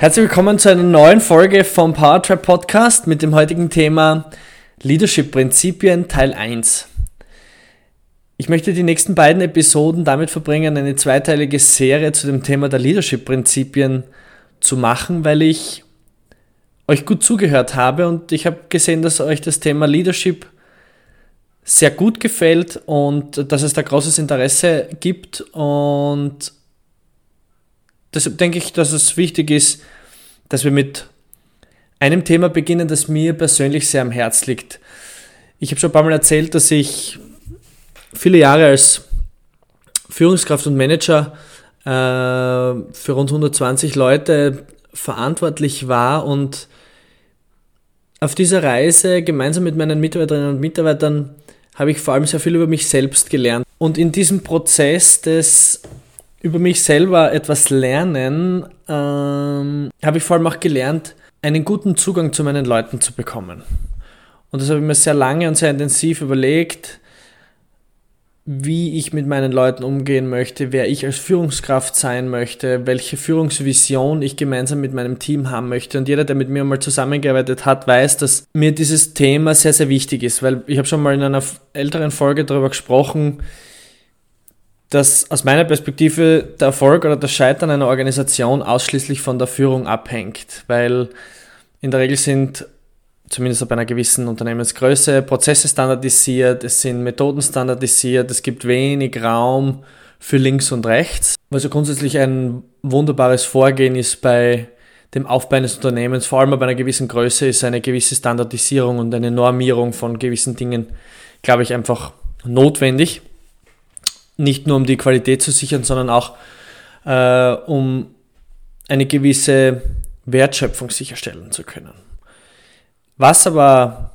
Herzlich willkommen zu einer neuen Folge vom Powertrap Podcast mit dem heutigen Thema Leadership Prinzipien Teil 1. Ich möchte die nächsten beiden Episoden damit verbringen, eine zweiteilige Serie zu dem Thema der Leadership Prinzipien zu machen, weil ich euch gut zugehört habe und ich habe gesehen, dass euch das Thema Leadership sehr gut gefällt und dass es da großes Interesse gibt und deshalb denke ich, dass es wichtig ist, dass wir mit einem Thema beginnen, das mir persönlich sehr am Herz liegt. Ich habe schon ein paar Mal erzählt, dass ich viele Jahre als Führungskraft und Manager äh, für rund 120 Leute verantwortlich war und auf dieser Reise gemeinsam mit meinen Mitarbeiterinnen und Mitarbeitern habe ich vor allem sehr viel über mich selbst gelernt. Und in diesem Prozess des über mich selber etwas lernen, ähm, habe ich vor allem auch gelernt, einen guten Zugang zu meinen Leuten zu bekommen. Und das habe ich mir sehr lange und sehr intensiv überlegt, wie ich mit meinen Leuten umgehen möchte, wer ich als Führungskraft sein möchte, welche Führungsvision ich gemeinsam mit meinem Team haben möchte. Und jeder, der mit mir mal zusammengearbeitet hat, weiß, dass mir dieses Thema sehr, sehr wichtig ist, weil ich habe schon mal in einer älteren Folge darüber gesprochen, dass aus meiner Perspektive der Erfolg oder das Scheitern einer Organisation ausschließlich von der Führung abhängt, weil in der Regel sind zumindest ab einer gewissen Unternehmensgröße Prozesse standardisiert, es sind Methoden standardisiert, es gibt wenig Raum für links und rechts, was ja grundsätzlich ein wunderbares Vorgehen ist bei dem Aufbau eines Unternehmens, vor allem bei einer gewissen Größe ist eine gewisse Standardisierung und eine Normierung von gewissen Dingen, glaube ich, einfach notwendig nicht nur um die Qualität zu sichern, sondern auch äh, um eine gewisse Wertschöpfung sicherstellen zu können. Was aber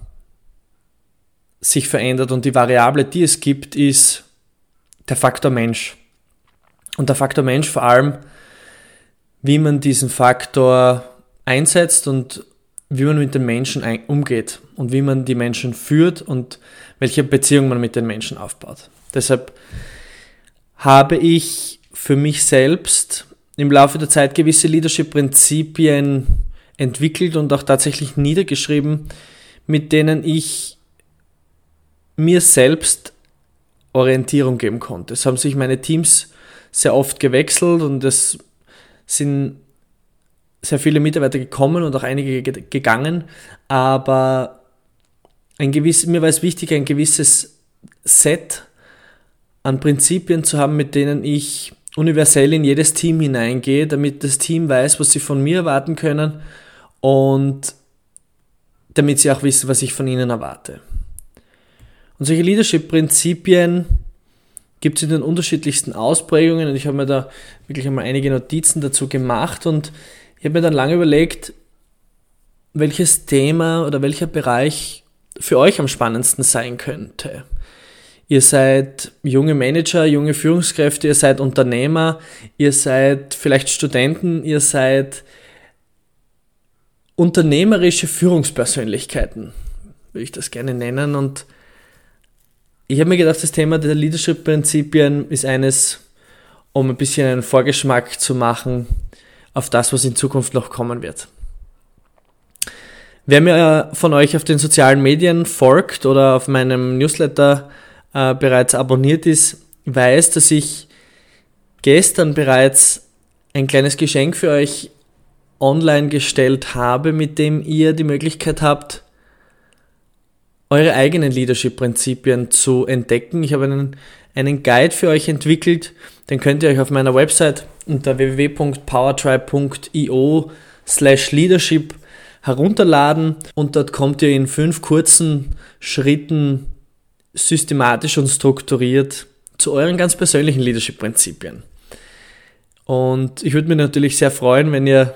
sich verändert und die Variable, die es gibt, ist der Faktor Mensch. Und der Faktor Mensch vor allem, wie man diesen Faktor einsetzt und wie man mit den Menschen umgeht und wie man die Menschen führt und welche Beziehung man mit den Menschen aufbaut. Deshalb habe ich für mich selbst im Laufe der Zeit gewisse Leadership-Prinzipien entwickelt und auch tatsächlich niedergeschrieben, mit denen ich mir selbst Orientierung geben konnte. Es haben sich meine Teams sehr oft gewechselt und es sind sehr viele Mitarbeiter gekommen und auch einige gegangen, aber ein gewiss, mir war es wichtig, ein gewisses Set an Prinzipien zu haben, mit denen ich universell in jedes Team hineingehe, damit das Team weiß, was sie von mir erwarten können und damit sie auch wissen, was ich von ihnen erwarte. Und solche Leadership-Prinzipien gibt es in den unterschiedlichsten Ausprägungen und ich habe mir da wirklich einmal einige Notizen dazu gemacht und ich habe mir dann lange überlegt, welches Thema oder welcher Bereich für euch am spannendsten sein könnte. Ihr seid junge Manager, junge Führungskräfte, ihr seid Unternehmer, ihr seid vielleicht Studenten, ihr seid unternehmerische Führungspersönlichkeiten, würde ich das gerne nennen. Und ich habe mir gedacht, das Thema der Leadership-Prinzipien ist eines, um ein bisschen einen Vorgeschmack zu machen auf das, was in Zukunft noch kommen wird. Wer mir von euch auf den sozialen Medien folgt oder auf meinem Newsletter äh, bereits abonniert ist, weiß, dass ich gestern bereits ein kleines Geschenk für euch online gestellt habe, mit dem ihr die Möglichkeit habt, eure eigenen Leadership-Prinzipien zu entdecken. Ich habe einen, einen Guide für euch entwickelt, den könnt ihr euch auf meiner Website unter www.powertribe.io slash leadership herunterladen und dort kommt ihr in fünf kurzen Schritten systematisch und strukturiert zu euren ganz persönlichen Leadership-Prinzipien. Und ich würde mich natürlich sehr freuen, wenn ihr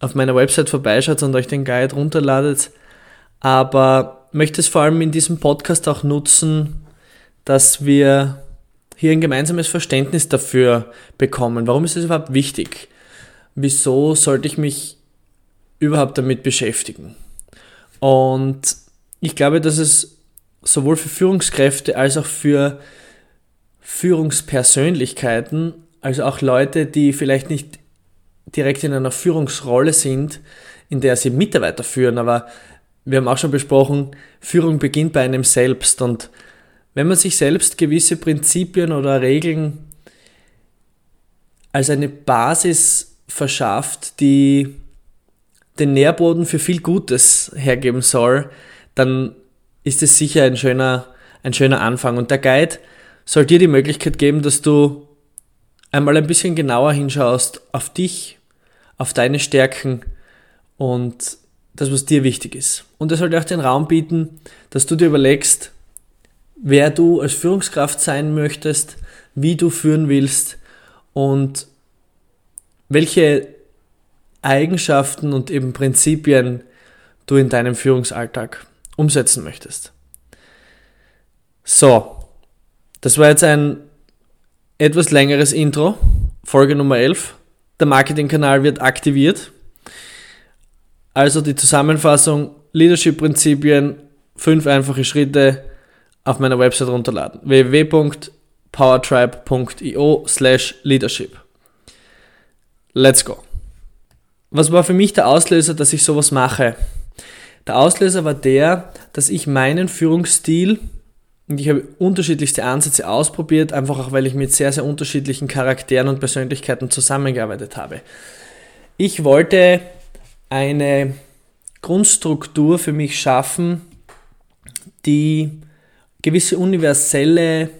auf meiner Website vorbeischaut und euch den Guide runterladet. aber möchte es vor allem in diesem Podcast auch nutzen, dass wir hier ein gemeinsames Verständnis dafür bekommen. Warum ist es überhaupt wichtig? Wieso sollte ich mich überhaupt damit beschäftigen? Und ich glaube, dass es sowohl für Führungskräfte als auch für Führungspersönlichkeiten, also auch Leute, die vielleicht nicht direkt in einer Führungsrolle sind, in der sie Mitarbeiter führen, aber wir haben auch schon besprochen, Führung beginnt bei einem selbst. Und wenn man sich selbst gewisse Prinzipien oder Regeln als eine Basis verschafft, die den Nährboden für viel Gutes hergeben soll, dann ist es sicher ein schöner, ein schöner Anfang. Und der Guide soll dir die Möglichkeit geben, dass du einmal ein bisschen genauer hinschaust auf dich, auf deine Stärken und das, was dir wichtig ist. Und er soll dir auch den Raum bieten, dass du dir überlegst, wer du als Führungskraft sein möchtest, wie du führen willst und welche Eigenschaften und eben Prinzipien du in deinem Führungsalltag umsetzen möchtest. So, das war jetzt ein etwas längeres Intro, Folge Nummer 11. Der Marketingkanal wird aktiviert. Also die Zusammenfassung, Leadership-Prinzipien, fünf einfache Schritte auf meiner Website runterladen. www.powertribe.io slash leadership. Let's go. Was war für mich der Auslöser, dass ich sowas mache? Der Auslöser war der, dass ich meinen Führungsstil und ich habe unterschiedlichste Ansätze ausprobiert, einfach auch weil ich mit sehr, sehr unterschiedlichen Charakteren und Persönlichkeiten zusammengearbeitet habe. Ich wollte eine Grundstruktur für mich schaffen, die gewisse universelle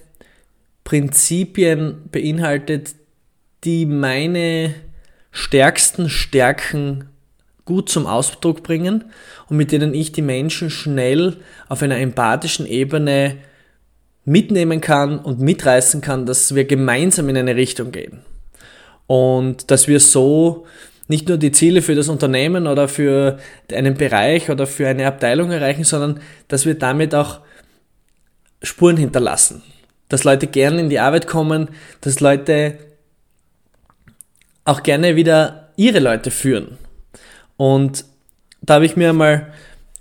Prinzipien beinhaltet, die meine stärksten Stärken gut zum Ausdruck bringen und mit denen ich die Menschen schnell auf einer empathischen Ebene mitnehmen kann und mitreißen kann, dass wir gemeinsam in eine Richtung gehen. Und dass wir so nicht nur die Ziele für das Unternehmen oder für einen Bereich oder für eine Abteilung erreichen, sondern dass wir damit auch Spuren hinterlassen. Dass Leute gerne in die Arbeit kommen, dass Leute auch gerne wieder ihre Leute führen. Und da habe ich mir einmal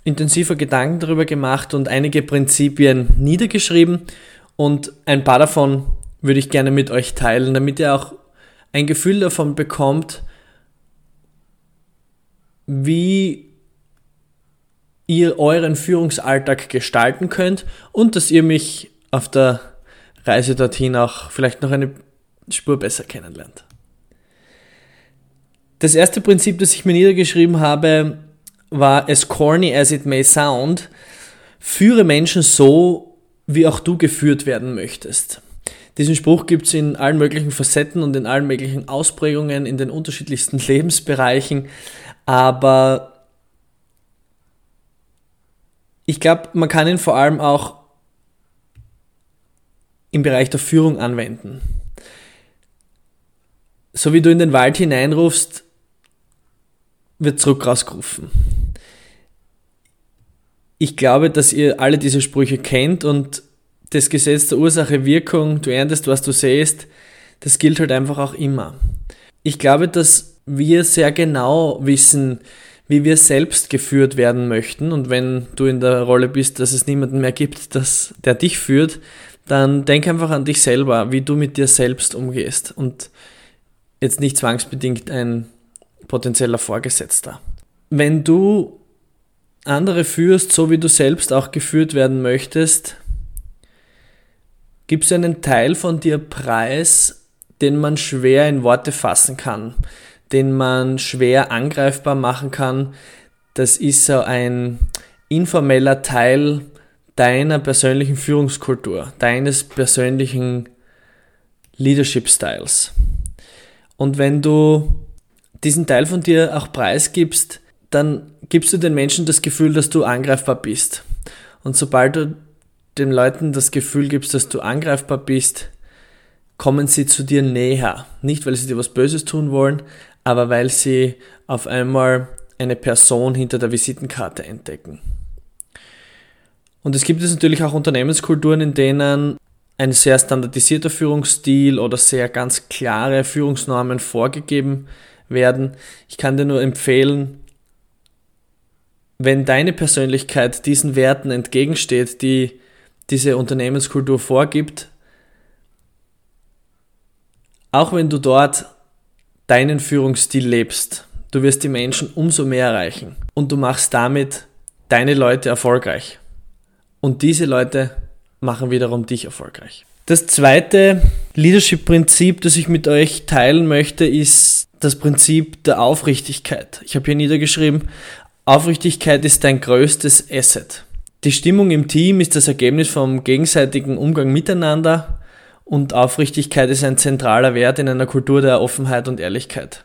intensiver Gedanken darüber gemacht und einige Prinzipien niedergeschrieben und ein paar davon würde ich gerne mit euch teilen, damit ihr auch ein Gefühl davon bekommt, wie ihr euren Führungsalltag gestalten könnt und dass ihr mich auf der Reise dorthin auch vielleicht noch eine Spur besser kennenlernt. Das erste Prinzip, das ich mir niedergeschrieben habe, war as corny as it may sound, führe Menschen so, wie auch du geführt werden möchtest. Diesen Spruch gibt es in allen möglichen Facetten und in allen möglichen Ausprägungen in den unterschiedlichsten Lebensbereichen, aber ich glaube, man kann ihn vor allem auch im Bereich der Führung anwenden. So wie du in den Wald hineinrufst, wird zurück rausgerufen. Ich glaube, dass ihr alle diese Sprüche kennt und das Gesetz der Ursache-Wirkung, du erntest, was du sähst, das gilt halt einfach auch immer. Ich glaube, dass wir sehr genau wissen, wie wir selbst geführt werden möchten. Und wenn du in der Rolle bist, dass es niemanden mehr gibt, dass, der dich führt, dann denk einfach an dich selber, wie du mit dir selbst umgehst. Und jetzt nicht zwangsbedingt ein potenzieller Vorgesetzter. Wenn du andere führst, so wie du selbst auch geführt werden möchtest, gibst du einen Teil von dir preis, den man schwer in Worte fassen kann, den man schwer angreifbar machen kann. Das ist so ein informeller Teil deiner persönlichen Führungskultur, deines persönlichen Leadership Styles. Und wenn du diesen Teil von dir auch preisgibst, dann gibst du den Menschen das Gefühl, dass du angreifbar bist. Und sobald du den Leuten das Gefühl gibst, dass du angreifbar bist, kommen sie zu dir näher. Nicht, weil sie dir was Böses tun wollen, aber weil sie auf einmal eine Person hinter der Visitenkarte entdecken. Und es gibt es natürlich auch Unternehmenskulturen, in denen ein sehr standardisierter Führungsstil oder sehr ganz klare Führungsnormen vorgegeben werden. Ich kann dir nur empfehlen, wenn deine Persönlichkeit diesen Werten entgegensteht, die diese Unternehmenskultur vorgibt, auch wenn du dort deinen Führungsstil lebst, du wirst die Menschen umso mehr erreichen und du machst damit deine Leute erfolgreich. Und diese Leute machen wiederum dich erfolgreich. Das zweite Leadership-Prinzip, das ich mit euch teilen möchte, ist das Prinzip der Aufrichtigkeit. Ich habe hier niedergeschrieben, Aufrichtigkeit ist dein größtes Asset. Die Stimmung im Team ist das Ergebnis vom gegenseitigen Umgang miteinander und Aufrichtigkeit ist ein zentraler Wert in einer Kultur der Offenheit und Ehrlichkeit.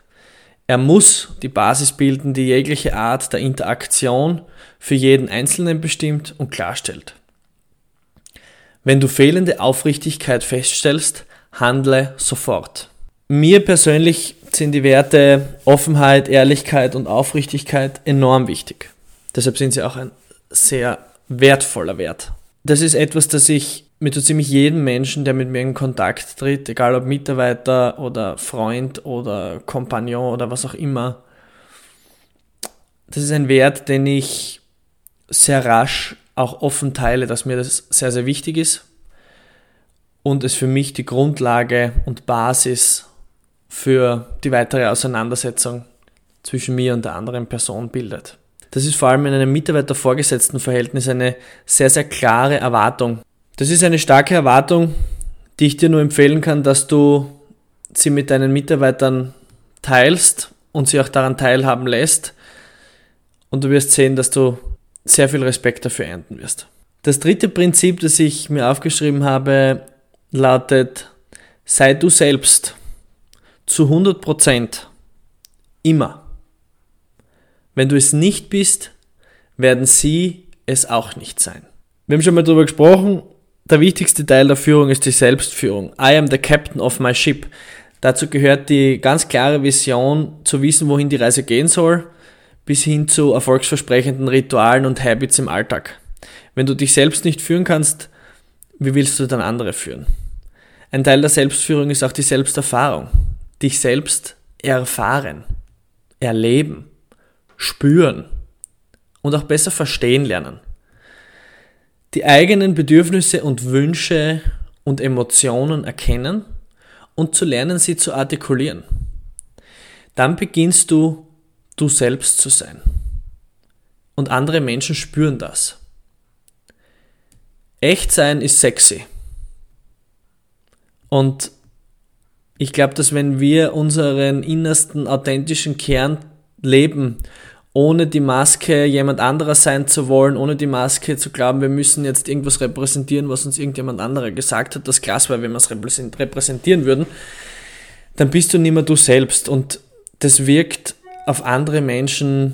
Er muss die Basis bilden, die jegliche Art der Interaktion für jeden Einzelnen bestimmt und klarstellt. Wenn du fehlende Aufrichtigkeit feststellst, handle sofort. Mir persönlich sind die Werte Offenheit, Ehrlichkeit und Aufrichtigkeit enorm wichtig. Deshalb sind sie auch ein sehr wertvoller Wert. Das ist etwas, das ich mit so ziemlich jedem Menschen, der mit mir in Kontakt tritt, egal ob Mitarbeiter oder Freund oder Kompagnon oder was auch immer, das ist ein Wert, den ich sehr rasch auch offen teile, dass mir das sehr, sehr wichtig ist und es für mich die Grundlage und Basis für die weitere Auseinandersetzung zwischen mir und der anderen Person bildet. Das ist vor allem in einem Mitarbeiter-Vorgesetzten-Verhältnis eine sehr, sehr klare Erwartung. Das ist eine starke Erwartung, die ich dir nur empfehlen kann, dass du sie mit deinen Mitarbeitern teilst und sie auch daran teilhaben lässt. Und du wirst sehen, dass du sehr viel Respekt dafür ernten wirst. Das dritte Prinzip, das ich mir aufgeschrieben habe, lautet, sei du selbst zu 100% Immer. Wenn du es nicht bist, werden sie es auch nicht sein. Wir haben schon mal darüber gesprochen, der wichtigste Teil der Führung ist die Selbstführung. I am the captain of my ship. Dazu gehört die ganz klare Vision, zu wissen, wohin die Reise gehen soll, bis hin zu erfolgsversprechenden Ritualen und Habits im Alltag. Wenn du dich selbst nicht führen kannst, wie willst du dann andere führen? Ein Teil der Selbstführung ist auch die Selbsterfahrung dich selbst erfahren, erleben, spüren und auch besser verstehen lernen. Die eigenen Bedürfnisse und Wünsche und Emotionen erkennen und zu lernen, sie zu artikulieren. Dann beginnst du, du selbst zu sein. Und andere Menschen spüren das. Echt sein ist sexy. Und ich glaube, dass wenn wir unseren innersten authentischen Kern leben, ohne die Maske jemand anderer sein zu wollen, ohne die Maske zu glauben, wir müssen jetzt irgendwas repräsentieren, was uns irgendjemand anderer gesagt hat, das krass wäre, wenn wir es repräsentieren würden, dann bist du nicht mehr du selbst und das wirkt auf andere Menschen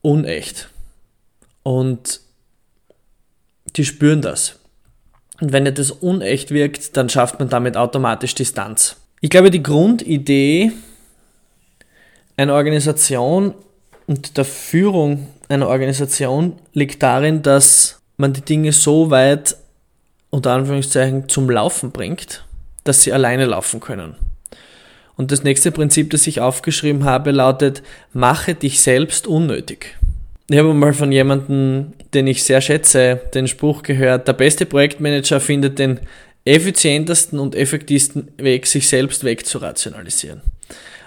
unecht. Und die spüren das. Und wenn das unecht wirkt, dann schafft man damit automatisch Distanz. Ich glaube, die Grundidee einer Organisation und der Führung einer Organisation liegt darin, dass man die Dinge so weit unter Anführungszeichen zum Laufen bringt, dass sie alleine laufen können. Und das nächste Prinzip, das ich aufgeschrieben habe, lautet, mache dich selbst unnötig. Ich habe mal von jemandem, den ich sehr schätze, den Spruch gehört, der beste Projektmanager findet den effizientesten und effektivsten Weg, sich selbst wegzurationalisieren.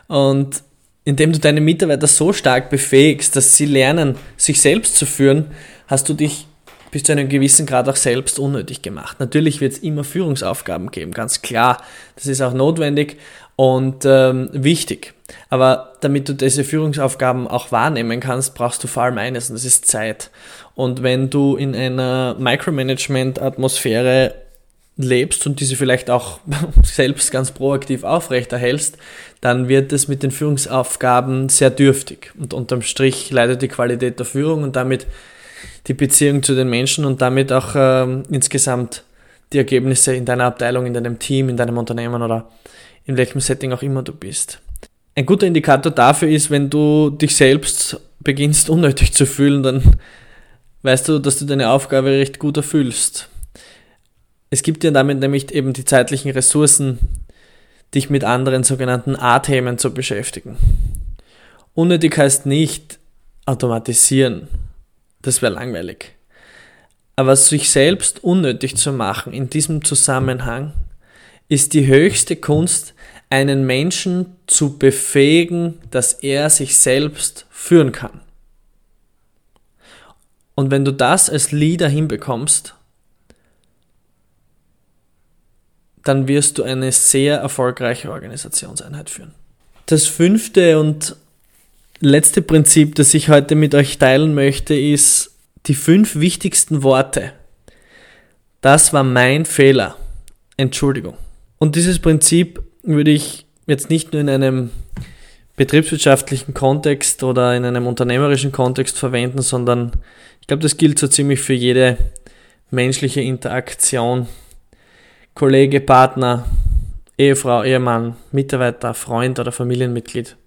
Und indem du deine Mitarbeiter so stark befähigst, dass sie lernen, sich selbst zu führen, hast du dich bis zu einem gewissen Grad auch selbst unnötig gemacht. Natürlich wird es immer Führungsaufgaben geben, ganz klar. Das ist auch notwendig und ähm, wichtig. Aber damit du diese Führungsaufgaben auch wahrnehmen kannst, brauchst du vor allem eines, und das ist Zeit. Und wenn du in einer Micromanagement-Atmosphäre lebst und diese vielleicht auch selbst ganz proaktiv aufrechterhältst, dann wird es mit den Führungsaufgaben sehr dürftig. Und unterm Strich leidet die Qualität der Führung und damit die Beziehung zu den Menschen und damit auch äh, insgesamt die Ergebnisse in deiner Abteilung, in deinem Team, in deinem Unternehmen oder in welchem Setting auch immer du bist. Ein guter Indikator dafür ist, wenn du dich selbst beginnst unnötig zu fühlen, dann weißt du, dass du deine Aufgabe recht gut erfüllst. Es gibt dir damit nämlich eben die zeitlichen Ressourcen, dich mit anderen sogenannten A-Themen zu beschäftigen. Unnötig heißt nicht automatisieren. Das wäre langweilig. Aber sich selbst unnötig zu machen in diesem Zusammenhang ist die höchste Kunst, einen Menschen zu befähigen, dass er sich selbst führen kann. Und wenn du das als Leader hinbekommst, dann wirst du eine sehr erfolgreiche Organisationseinheit führen. Das fünfte und letzte Prinzip, das ich heute mit euch teilen möchte, ist die fünf wichtigsten Worte. Das war mein Fehler. Entschuldigung. Und dieses Prinzip würde ich jetzt nicht nur in einem betriebswirtschaftlichen Kontext oder in einem unternehmerischen Kontext verwenden, sondern ich glaube, das gilt so ziemlich für jede menschliche Interaktion. Kollege, Partner, Ehefrau, Ehemann, Mitarbeiter, Freund oder Familienmitglied.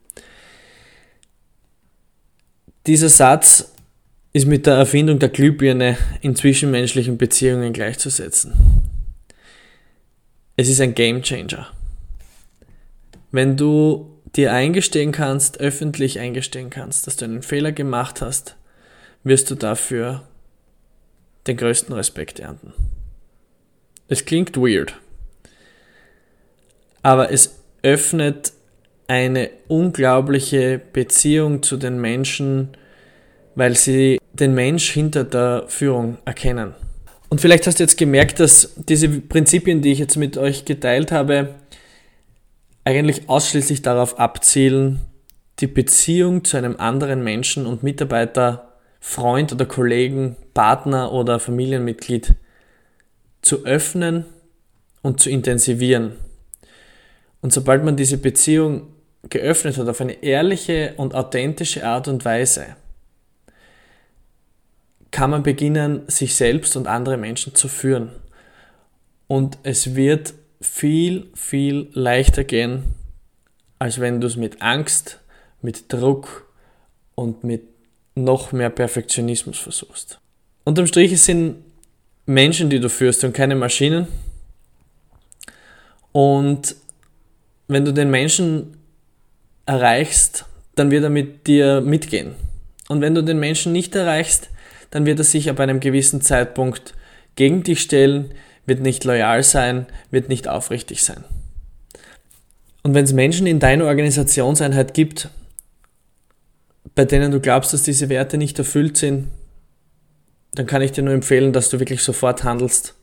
Dieser Satz ist mit der Erfindung der Glühbirne in zwischenmenschlichen Beziehungen gleichzusetzen. Es ist ein Game Changer. Wenn du dir eingestehen kannst, öffentlich eingestehen kannst, dass du einen Fehler gemacht hast, wirst du dafür den größten Respekt ernten. Es klingt weird, aber es öffnet eine unglaubliche Beziehung zu den Menschen, weil sie den Mensch hinter der Führung erkennen. Und vielleicht hast du jetzt gemerkt, dass diese Prinzipien, die ich jetzt mit euch geteilt habe, eigentlich ausschließlich darauf abzielen, die Beziehung zu einem anderen Menschen und Mitarbeiter, Freund oder Kollegen, Partner oder Familienmitglied zu öffnen und zu intensivieren. Und sobald man diese Beziehung geöffnet hat auf eine ehrliche und authentische Art und Weise, kann man beginnen, sich selbst und andere Menschen zu führen. Und es wird viel, viel leichter gehen, als wenn du es mit Angst, mit Druck und mit noch mehr Perfektionismus versuchst. Unterm Strich sind Menschen, die du führst und keine Maschinen. Und wenn du den Menschen erreichst, dann wird er mit dir mitgehen. Und wenn du den Menschen nicht erreichst, dann wird er sich ab einem gewissen Zeitpunkt gegen dich stellen, wird nicht loyal sein, wird nicht aufrichtig sein. Und wenn es Menschen in deiner Organisationseinheit gibt, bei denen du glaubst, dass diese Werte nicht erfüllt sind, dann kann ich dir nur empfehlen, dass du wirklich sofort handelst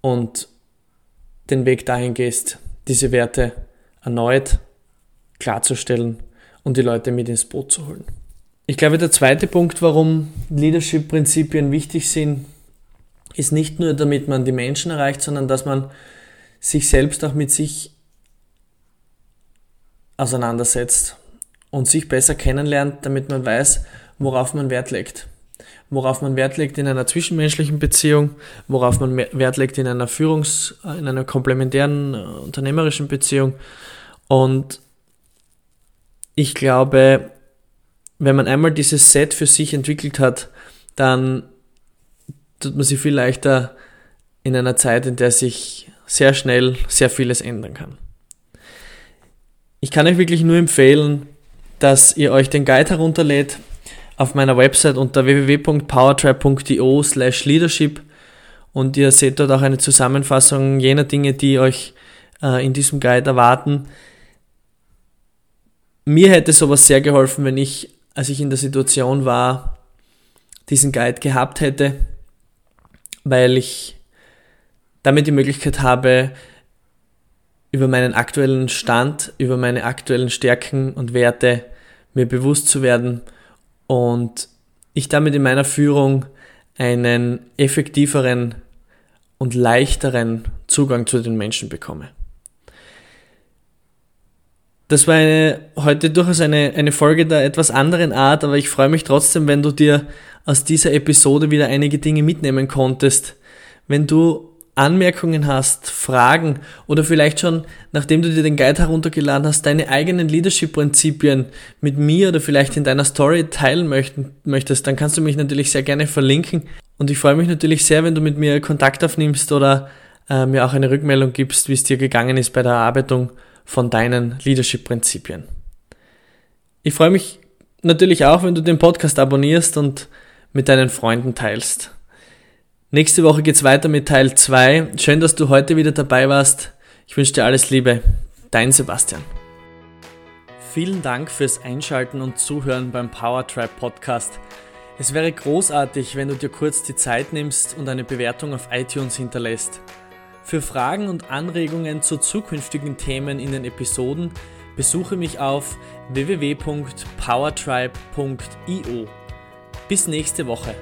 und den Weg dahin gehst, diese Werte erneut klarzustellen und die Leute mit ins Boot zu holen. Ich glaube, der zweite Punkt, warum Leadership-Prinzipien wichtig sind, ist nicht nur, damit man die Menschen erreicht, sondern dass man sich selbst auch mit sich auseinandersetzt und sich besser kennenlernt, damit man weiß, worauf man Wert legt. Worauf man Wert legt in einer zwischenmenschlichen Beziehung, worauf man Wert legt in einer Führungs-, in einer komplementären äh, unternehmerischen Beziehung. Und ich glaube, wenn man einmal dieses Set für sich entwickelt hat, dann tut man sich viel leichter in einer Zeit, in der sich sehr schnell sehr vieles ändern kann. Ich kann euch wirklich nur empfehlen, dass ihr euch den Guide herunterlädt auf meiner Website unter www.powertribe.io slash leadership und ihr seht dort auch eine Zusammenfassung jener Dinge, die euch äh, in diesem Guide erwarten. Mir hätte sowas sehr geholfen, wenn ich als ich in der Situation war, diesen Guide gehabt hätte, weil ich damit die Möglichkeit habe, über meinen aktuellen Stand, über meine aktuellen Stärken und Werte mir bewusst zu werden und ich damit in meiner Führung einen effektiveren und leichteren Zugang zu den Menschen bekomme. Das war eine, heute durchaus eine, eine Folge der etwas anderen Art, aber ich freue mich trotzdem, wenn du dir aus dieser Episode wieder einige Dinge mitnehmen konntest. Wenn du Anmerkungen hast, Fragen oder vielleicht schon, nachdem du dir den Guide heruntergeladen hast, deine eigenen Leadership-Prinzipien mit mir oder vielleicht in deiner Story teilen möchtest, dann kannst du mich natürlich sehr gerne verlinken. Und ich freue mich natürlich sehr, wenn du mit mir Kontakt aufnimmst oder äh, mir auch eine Rückmeldung gibst, wie es dir gegangen ist bei der Erarbeitung von deinen Leadership-Prinzipien. Ich freue mich natürlich auch, wenn du den Podcast abonnierst und mit deinen Freunden teilst. Nächste Woche geht's weiter mit Teil 2. Schön, dass du heute wieder dabei warst. Ich wünsche dir alles Liebe. Dein Sebastian. Vielen Dank fürs Einschalten und Zuhören beim Powertribe Podcast. Es wäre großartig, wenn du dir kurz die Zeit nimmst und eine Bewertung auf iTunes hinterlässt. Für Fragen und Anregungen zu zukünftigen Themen in den Episoden besuche mich auf www.powertribe.io. Bis nächste Woche.